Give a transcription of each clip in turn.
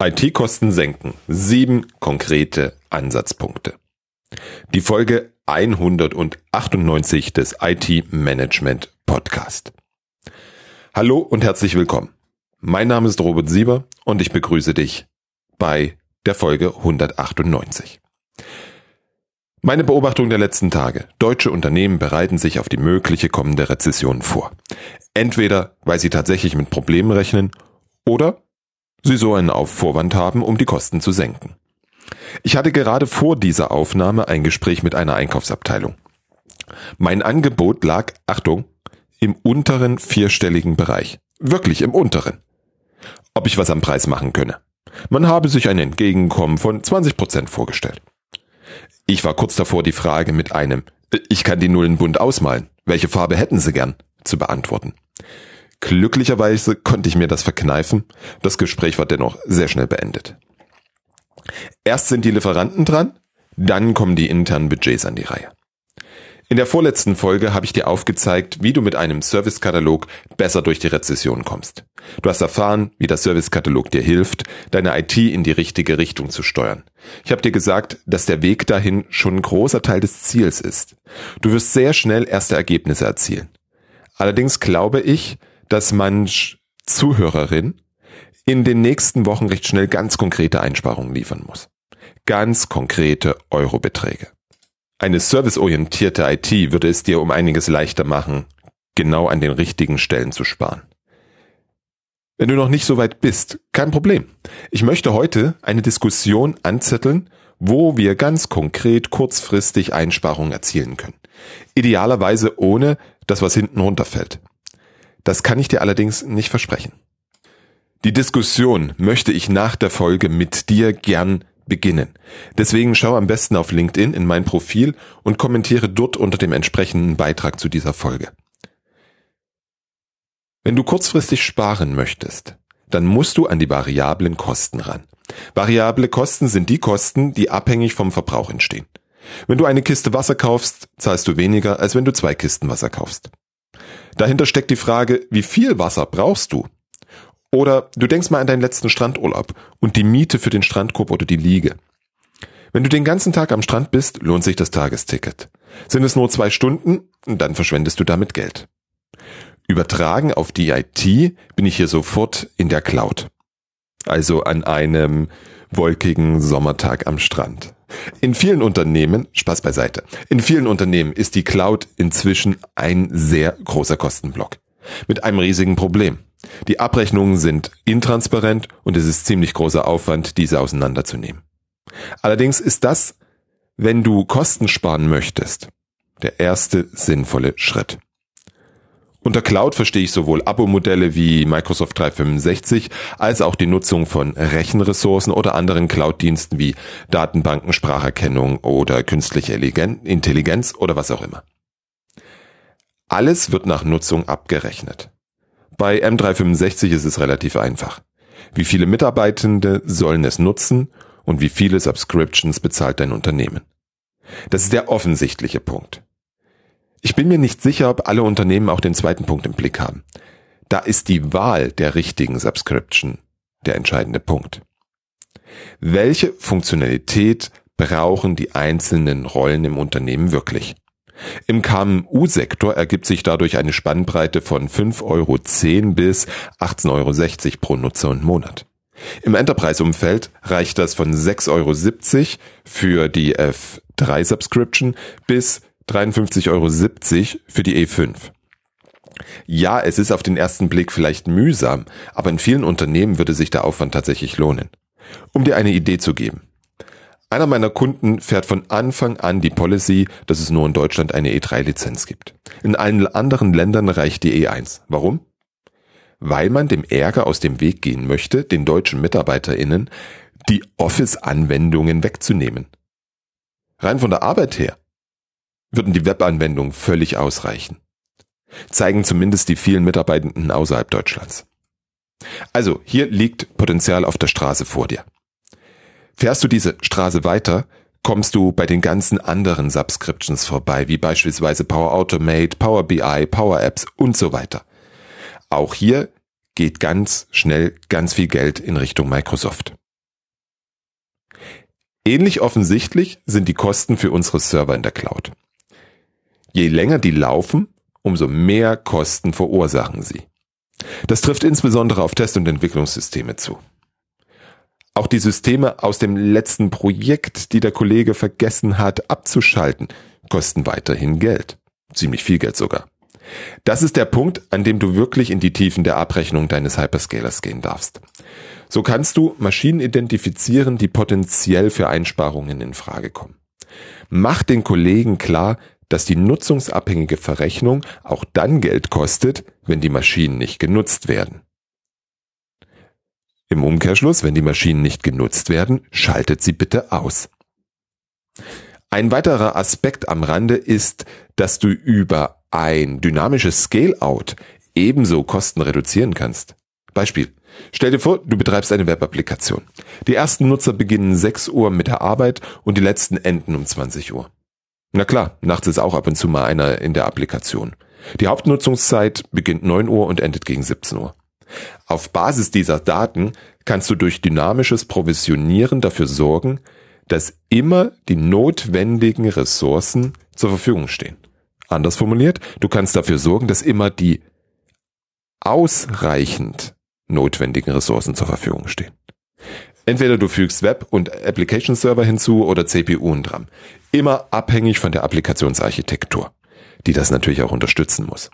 IT-Kosten senken. Sieben konkrete Ansatzpunkte. Die Folge 198 des IT-Management Podcast. Hallo und herzlich willkommen. Mein Name ist Robert Sieber und ich begrüße dich bei der Folge 198. Meine Beobachtung der letzten Tage. Deutsche Unternehmen bereiten sich auf die mögliche kommende Rezession vor. Entweder weil sie tatsächlich mit Problemen rechnen oder Sie so einen Vorwand haben, um die Kosten zu senken. Ich hatte gerade vor dieser Aufnahme ein Gespräch mit einer Einkaufsabteilung. Mein Angebot lag, Achtung, im unteren vierstelligen Bereich. Wirklich im unteren. Ob ich was am Preis machen könne. Man habe sich ein Entgegenkommen von 20 Prozent vorgestellt. Ich war kurz davor, die Frage mit einem Ich kann die Nullen bunt ausmalen. Welche Farbe hätten Sie gern? zu beantworten. Glücklicherweise konnte ich mir das verkneifen. Das Gespräch war dennoch sehr schnell beendet. Erst sind die Lieferanten dran, dann kommen die internen Budgets an die Reihe. In der vorletzten Folge habe ich dir aufgezeigt, wie du mit einem Servicekatalog besser durch die Rezession kommst. Du hast erfahren, wie der Servicekatalog dir hilft, deine IT in die richtige Richtung zu steuern. Ich habe dir gesagt, dass der Weg dahin schon ein großer Teil des Ziels ist. Du wirst sehr schnell erste Ergebnisse erzielen. Allerdings glaube ich, dass manch Zuhörerin in den nächsten Wochen recht schnell ganz konkrete Einsparungen liefern muss. Ganz konkrete Eurobeträge. Eine serviceorientierte IT würde es dir um einiges leichter machen, genau an den richtigen Stellen zu sparen. Wenn du noch nicht so weit bist, kein Problem. Ich möchte heute eine Diskussion anzetteln, wo wir ganz konkret kurzfristig Einsparungen erzielen können. Idealerweise ohne, dass was hinten runterfällt. Das kann ich dir allerdings nicht versprechen. Die Diskussion möchte ich nach der Folge mit dir gern beginnen. Deswegen schau am besten auf LinkedIn in mein Profil und kommentiere dort unter dem entsprechenden Beitrag zu dieser Folge. Wenn du kurzfristig sparen möchtest, dann musst du an die variablen Kosten ran. Variable Kosten sind die Kosten, die abhängig vom Verbrauch entstehen. Wenn du eine Kiste Wasser kaufst, zahlst du weniger, als wenn du zwei Kisten Wasser kaufst. Dahinter steckt die Frage, wie viel Wasser brauchst du? Oder du denkst mal an deinen letzten Strandurlaub und die Miete für den Strandkorb oder die Liege. Wenn du den ganzen Tag am Strand bist, lohnt sich das Tagesticket. Sind es nur zwei Stunden, dann verschwendest du damit Geld. Übertragen auf die IT bin ich hier sofort in der Cloud. Also an einem wolkigen Sommertag am Strand. In vielen Unternehmen, Spaß beiseite, in vielen Unternehmen ist die Cloud inzwischen ein sehr großer Kostenblock. Mit einem riesigen Problem. Die Abrechnungen sind intransparent und es ist ziemlich großer Aufwand, diese auseinanderzunehmen. Allerdings ist das, wenn du Kosten sparen möchtest, der erste sinnvolle Schritt. Unter Cloud verstehe ich sowohl Abo-Modelle wie Microsoft 365 als auch die Nutzung von Rechenressourcen oder anderen Cloud-Diensten wie Datenbanken, Spracherkennung oder künstliche Intelligenz oder was auch immer. Alles wird nach Nutzung abgerechnet. Bei M365 ist es relativ einfach. Wie viele Mitarbeitende sollen es nutzen und wie viele Subscriptions bezahlt dein Unternehmen? Das ist der offensichtliche Punkt. Ich bin mir nicht sicher, ob alle Unternehmen auch den zweiten Punkt im Blick haben. Da ist die Wahl der richtigen Subscription der entscheidende Punkt. Welche Funktionalität brauchen die einzelnen Rollen im Unternehmen wirklich? Im KMU-Sektor ergibt sich dadurch eine Spannbreite von 5,10 Euro bis 18,60 Euro pro Nutzer und Monat. Im Enterprise-Umfeld reicht das von 6,70 Euro für die F3 Subscription bis 53,70 Euro für die E5. Ja, es ist auf den ersten Blick vielleicht mühsam, aber in vielen Unternehmen würde sich der Aufwand tatsächlich lohnen. Um dir eine Idee zu geben. Einer meiner Kunden fährt von Anfang an die Policy, dass es nur in Deutschland eine E3-Lizenz gibt. In allen anderen Ländern reicht die E1. Warum? Weil man dem Ärger aus dem Weg gehen möchte, den deutschen MitarbeiterInnen die Office-Anwendungen wegzunehmen. Rein von der Arbeit her würden die Webanwendungen völlig ausreichen. Zeigen zumindest die vielen Mitarbeitenden außerhalb Deutschlands. Also, hier liegt Potenzial auf der Straße vor dir. Fährst du diese Straße weiter, kommst du bei den ganzen anderen Subscriptions vorbei, wie beispielsweise Power Automate, Power BI, Power Apps und so weiter. Auch hier geht ganz schnell ganz viel Geld in Richtung Microsoft. Ähnlich offensichtlich sind die Kosten für unsere Server in der Cloud. Je länger die laufen, umso mehr Kosten verursachen sie. Das trifft insbesondere auf Test- und Entwicklungssysteme zu. Auch die Systeme aus dem letzten Projekt, die der Kollege vergessen hat abzuschalten, kosten weiterhin Geld. Ziemlich viel Geld sogar. Das ist der Punkt, an dem du wirklich in die Tiefen der Abrechnung deines Hyperscalers gehen darfst. So kannst du Maschinen identifizieren, die potenziell für Einsparungen in Frage kommen. Mach den Kollegen klar, dass die nutzungsabhängige Verrechnung auch dann Geld kostet, wenn die Maschinen nicht genutzt werden. Im Umkehrschluss, wenn die Maschinen nicht genutzt werden, schaltet sie bitte aus. Ein weiterer Aspekt am Rande ist, dass du über ein dynamisches Scale-out ebenso Kosten reduzieren kannst. Beispiel. Stell dir vor, du betreibst eine Webapplikation. Die ersten Nutzer beginnen 6 Uhr mit der Arbeit und die letzten enden um 20 Uhr. Na klar, nachts ist auch ab und zu mal einer in der Applikation. Die Hauptnutzungszeit beginnt 9 Uhr und endet gegen 17 Uhr. Auf Basis dieser Daten kannst du durch dynamisches Provisionieren dafür sorgen, dass immer die notwendigen Ressourcen zur Verfügung stehen. Anders formuliert, du kannst dafür sorgen, dass immer die ausreichend notwendigen Ressourcen zur Verfügung stehen. Entweder du fügst Web- und Application-Server hinzu oder CPU und RAM. Immer abhängig von der Applikationsarchitektur, die das natürlich auch unterstützen muss.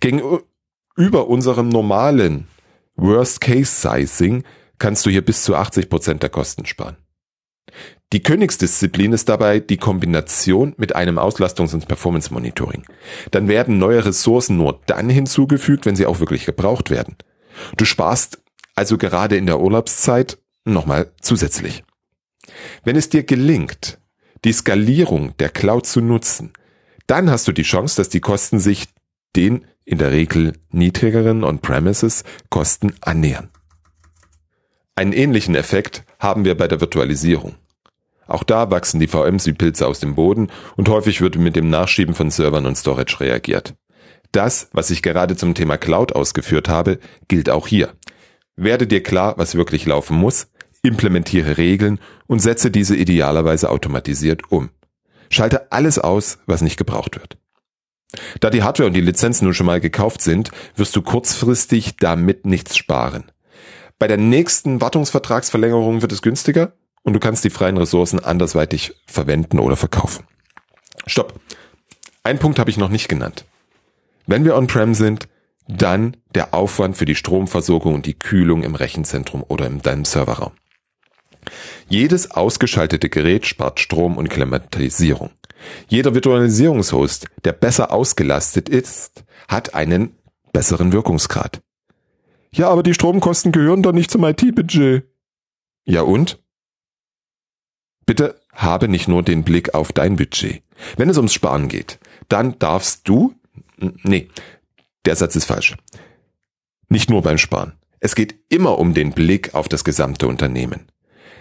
Gegenüber unserem normalen Worst-Case-Sizing kannst du hier bis zu 80 Prozent der Kosten sparen. Die Königsdisziplin ist dabei die Kombination mit einem Auslastungs- und Performance-Monitoring. Dann werden neue Ressourcen nur dann hinzugefügt, wenn sie auch wirklich gebraucht werden. Du sparst also gerade in der Urlaubszeit nochmal zusätzlich. Wenn es dir gelingt, die Skalierung der Cloud zu nutzen, dann hast du die Chance, dass die Kosten sich den in der Regel niedrigeren On-Premises-Kosten annähern. Einen ähnlichen Effekt haben wir bei der Virtualisierung. Auch da wachsen die VMs wie Pilze aus dem Boden und häufig wird mit dem Nachschieben von Servern und Storage reagiert. Das, was ich gerade zum Thema Cloud ausgeführt habe, gilt auch hier. Werde dir klar, was wirklich laufen muss, implementiere Regeln und setze diese idealerweise automatisiert um. Schalte alles aus, was nicht gebraucht wird. Da die Hardware und die Lizenzen nun schon mal gekauft sind, wirst du kurzfristig damit nichts sparen. Bei der nächsten Wartungsvertragsverlängerung wird es günstiger und du kannst die freien Ressourcen andersweitig verwenden oder verkaufen. Stopp. Ein Punkt habe ich noch nicht genannt. Wenn wir on-prem sind, dann der Aufwand für die Stromversorgung und die Kühlung im Rechenzentrum oder in deinem Serverraum. Jedes ausgeschaltete Gerät spart Strom und Klimatisierung. Jeder Virtualisierungshost, der besser ausgelastet ist, hat einen besseren Wirkungsgrad. Ja, aber die Stromkosten gehören doch nicht zum IT-Budget. Ja und? Bitte habe nicht nur den Blick auf dein Budget. Wenn es ums Sparen geht, dann darfst du, nee, der Satz ist falsch. Nicht nur beim Sparen. Es geht immer um den Blick auf das gesamte Unternehmen.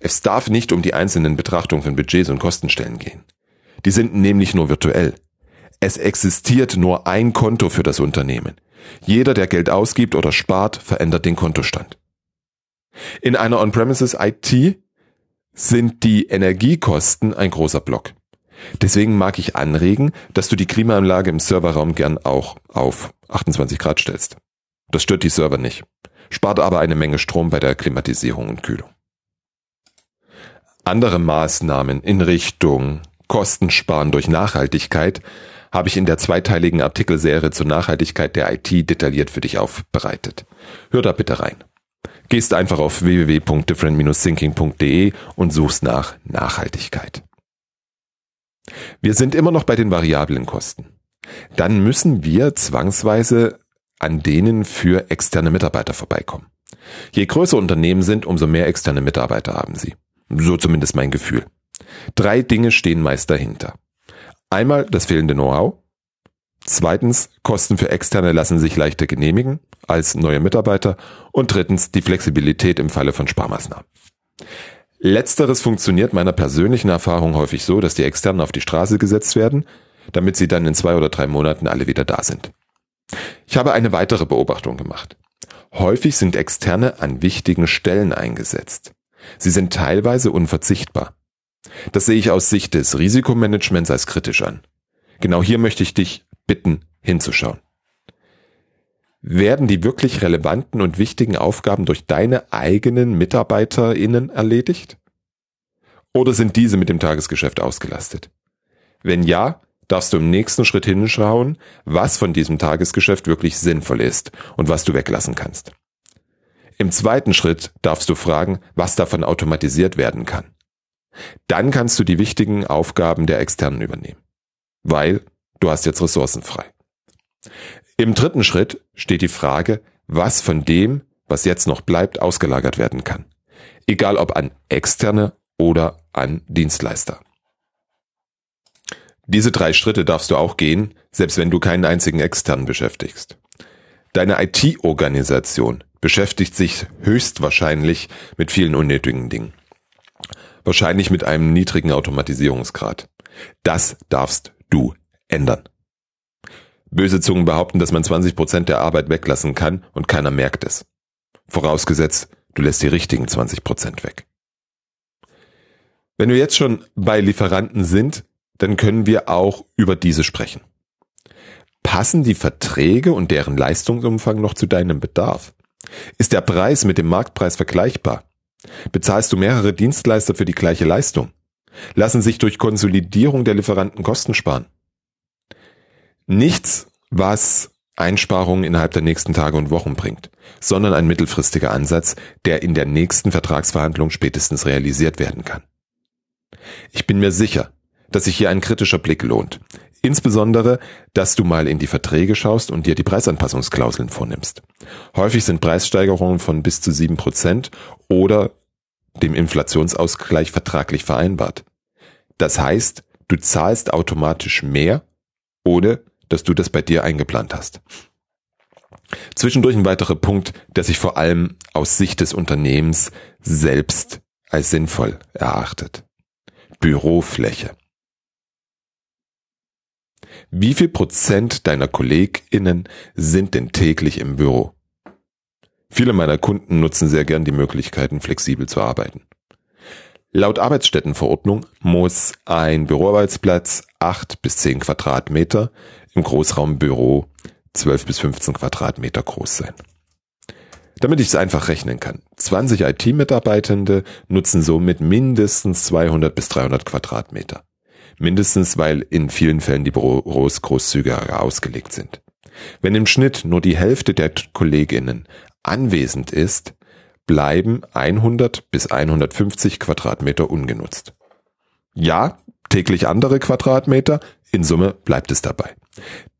Es darf nicht um die einzelnen Betrachtungen von Budgets und Kostenstellen gehen. Die sind nämlich nur virtuell. Es existiert nur ein Konto für das Unternehmen. Jeder, der Geld ausgibt oder spart, verändert den Kontostand. In einer On-Premises IT sind die Energiekosten ein großer Block. Deswegen mag ich anregen, dass du die Klimaanlage im Serverraum gern auch auf 28 Grad stellst. Das stört die Server nicht, spart aber eine Menge Strom bei der Klimatisierung und Kühlung. Andere Maßnahmen in Richtung Kostensparen durch Nachhaltigkeit habe ich in der zweiteiligen Artikelserie zur Nachhaltigkeit der IT detailliert für dich aufbereitet. Hör da bitte rein. Gehst einfach auf www.different-thinking.de und suchst nach Nachhaltigkeit. Wir sind immer noch bei den variablen Kosten. Dann müssen wir zwangsweise an denen für externe Mitarbeiter vorbeikommen. Je größer Unternehmen sind, umso mehr externe Mitarbeiter haben sie. So zumindest mein Gefühl. Drei Dinge stehen meist dahinter. Einmal das fehlende Know-how. Zweitens, Kosten für Externe lassen sich leichter genehmigen als neue Mitarbeiter. Und drittens, die Flexibilität im Falle von Sparmaßnahmen. Letzteres funktioniert meiner persönlichen Erfahrung häufig so, dass die Externen auf die Straße gesetzt werden, damit sie dann in zwei oder drei Monaten alle wieder da sind. Ich habe eine weitere Beobachtung gemacht. Häufig sind Externe an wichtigen Stellen eingesetzt. Sie sind teilweise unverzichtbar. Das sehe ich aus Sicht des Risikomanagements als kritisch an. Genau hier möchte ich dich bitten, hinzuschauen. Werden die wirklich relevanten und wichtigen Aufgaben durch deine eigenen MitarbeiterInnen erledigt? Oder sind diese mit dem Tagesgeschäft ausgelastet? Wenn ja, darfst du im nächsten Schritt hinschauen, was von diesem Tagesgeschäft wirklich sinnvoll ist und was du weglassen kannst. Im zweiten Schritt darfst du fragen, was davon automatisiert werden kann. Dann kannst du die wichtigen Aufgaben der Externen übernehmen, weil du hast jetzt Ressourcen frei. Im dritten Schritt steht die Frage, was von dem, was jetzt noch bleibt, ausgelagert werden kann. Egal ob an externe oder an Dienstleister. Diese drei Schritte darfst du auch gehen, selbst wenn du keinen einzigen externen beschäftigst. Deine IT-Organisation beschäftigt sich höchstwahrscheinlich mit vielen unnötigen Dingen. Wahrscheinlich mit einem niedrigen Automatisierungsgrad. Das darfst du ändern. Böse Zungen behaupten, dass man 20 Prozent der Arbeit weglassen kann und keiner merkt es. Vorausgesetzt, du lässt die richtigen 20 Prozent weg. Wenn wir jetzt schon bei Lieferanten sind, dann können wir auch über diese sprechen. Passen die Verträge und deren Leistungsumfang noch zu deinem Bedarf? Ist der Preis mit dem Marktpreis vergleichbar? Bezahlst du mehrere Dienstleister für die gleiche Leistung? Lassen sich durch Konsolidierung der Lieferanten Kosten sparen? Nichts, was Einsparungen innerhalb der nächsten Tage und Wochen bringt, sondern ein mittelfristiger Ansatz, der in der nächsten Vertragsverhandlung spätestens realisiert werden kann. Ich bin mir sicher, dass sich hier ein kritischer Blick lohnt. Insbesondere, dass du mal in die Verträge schaust und dir die Preisanpassungsklauseln vornimmst. Häufig sind Preissteigerungen von bis zu sieben Prozent oder dem Inflationsausgleich vertraglich vereinbart. Das heißt, du zahlst automatisch mehr, ohne dass du das bei dir eingeplant hast. Zwischendurch ein weiterer Punkt, der sich vor allem aus Sicht des Unternehmens selbst als sinnvoll erachtet. Bürofläche. Wie viel Prozent deiner KollegInnen sind denn täglich im Büro? Viele meiner Kunden nutzen sehr gern die Möglichkeiten, flexibel zu arbeiten. Laut Arbeitsstättenverordnung muss ein Büroarbeitsplatz 8 bis 10 Quadratmeter, im Großraumbüro 12 bis 15 Quadratmeter groß sein. Damit ich es einfach rechnen kann. 20 IT-Mitarbeitende nutzen somit mindestens 200 bis 300 Quadratmeter. Mindestens, weil in vielen Fällen die Büros großzügiger ausgelegt sind. Wenn im Schnitt nur die Hälfte der Kolleginnen anwesend ist, bleiben 100 bis 150 Quadratmeter ungenutzt. Ja, täglich andere Quadratmeter, in Summe bleibt es dabei.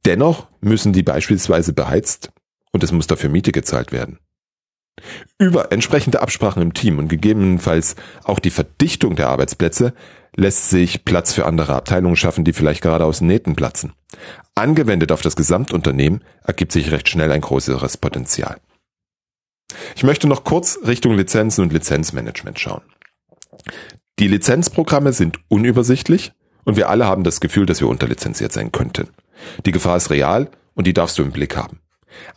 Dennoch müssen die beispielsweise beheizt und es muss dafür Miete gezahlt werden. Über entsprechende Absprachen im Team und gegebenenfalls auch die Verdichtung der Arbeitsplätze lässt sich Platz für andere Abteilungen schaffen, die vielleicht gerade aus Nähten platzen. Angewendet auf das Gesamtunternehmen ergibt sich recht schnell ein größeres Potenzial. Ich möchte noch kurz Richtung Lizenzen und Lizenzmanagement schauen. Die Lizenzprogramme sind unübersichtlich und wir alle haben das Gefühl, dass wir unterlizenziert sein könnten. Die Gefahr ist real und die darfst du im Blick haben.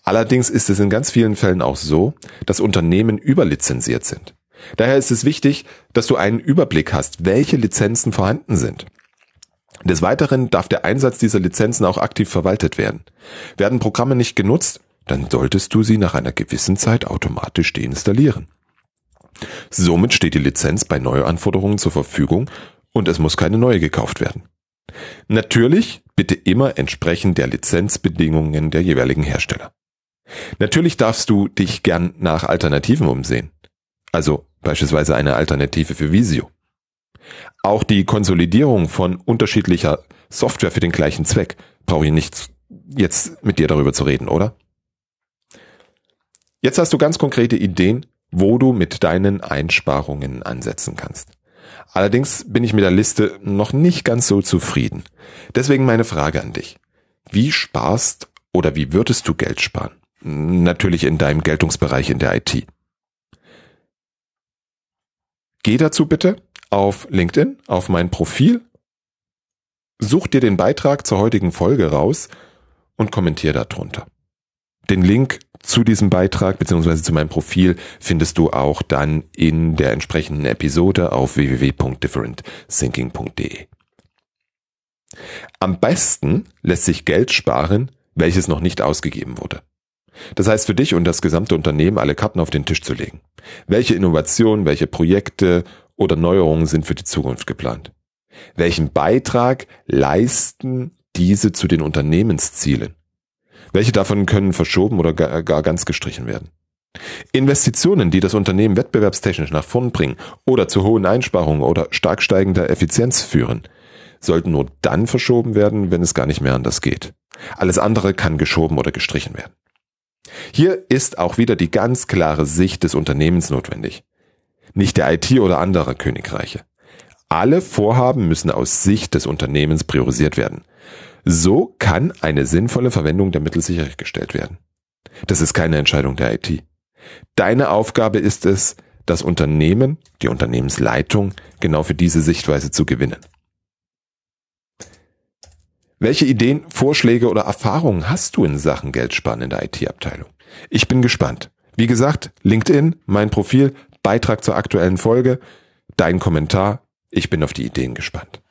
Allerdings ist es in ganz vielen Fällen auch so, dass Unternehmen überlizenziert sind. Daher ist es wichtig, dass du einen Überblick hast, welche Lizenzen vorhanden sind. Des Weiteren darf der Einsatz dieser Lizenzen auch aktiv verwaltet werden. Werden Programme nicht genutzt, dann solltest du sie nach einer gewissen Zeit automatisch deinstallieren. Somit steht die Lizenz bei Neuanforderungen zur Verfügung und es muss keine neue gekauft werden. Natürlich bitte immer entsprechend der Lizenzbedingungen der jeweiligen Hersteller. Natürlich darfst du dich gern nach Alternativen umsehen. Also beispielsweise eine Alternative für Visio. Auch die Konsolidierung von unterschiedlicher Software für den gleichen Zweck brauche ich nicht jetzt mit dir darüber zu reden, oder? Jetzt hast du ganz konkrete Ideen, wo du mit deinen Einsparungen ansetzen kannst. Allerdings bin ich mit der Liste noch nicht ganz so zufrieden. Deswegen meine Frage an dich. Wie sparst oder wie würdest du Geld sparen? Natürlich in deinem Geltungsbereich in der IT. Geh dazu bitte auf LinkedIn, auf mein Profil, such dir den Beitrag zur heutigen Folge raus und kommentier darunter. Den Link zu diesem Beitrag beziehungsweise zu meinem Profil findest du auch dann in der entsprechenden Episode auf www.differentthinking.de. Am besten lässt sich Geld sparen, welches noch nicht ausgegeben wurde. Das heißt für dich und das gesamte Unternehmen alle Karten auf den Tisch zu legen. Welche Innovationen, welche Projekte oder Neuerungen sind für die Zukunft geplant? Welchen Beitrag leisten diese zu den Unternehmenszielen? Welche davon können verschoben oder gar ganz gestrichen werden? Investitionen, die das Unternehmen wettbewerbstechnisch nach vorn bringen oder zu hohen Einsparungen oder stark steigender Effizienz führen, sollten nur dann verschoben werden, wenn es gar nicht mehr anders geht. Alles andere kann geschoben oder gestrichen werden. Hier ist auch wieder die ganz klare Sicht des Unternehmens notwendig. Nicht der IT oder anderer Königreiche. Alle Vorhaben müssen aus Sicht des Unternehmens priorisiert werden. So kann eine sinnvolle Verwendung der Mittel sichergestellt werden. Das ist keine Entscheidung der IT. Deine Aufgabe ist es, das Unternehmen, die Unternehmensleitung, genau für diese Sichtweise zu gewinnen. Welche Ideen, Vorschläge oder Erfahrungen hast du in Sachen Geldsparen in der IT-Abteilung? Ich bin gespannt. Wie gesagt, LinkedIn, mein Profil, Beitrag zur aktuellen Folge, dein Kommentar. Ich bin auf die Ideen gespannt.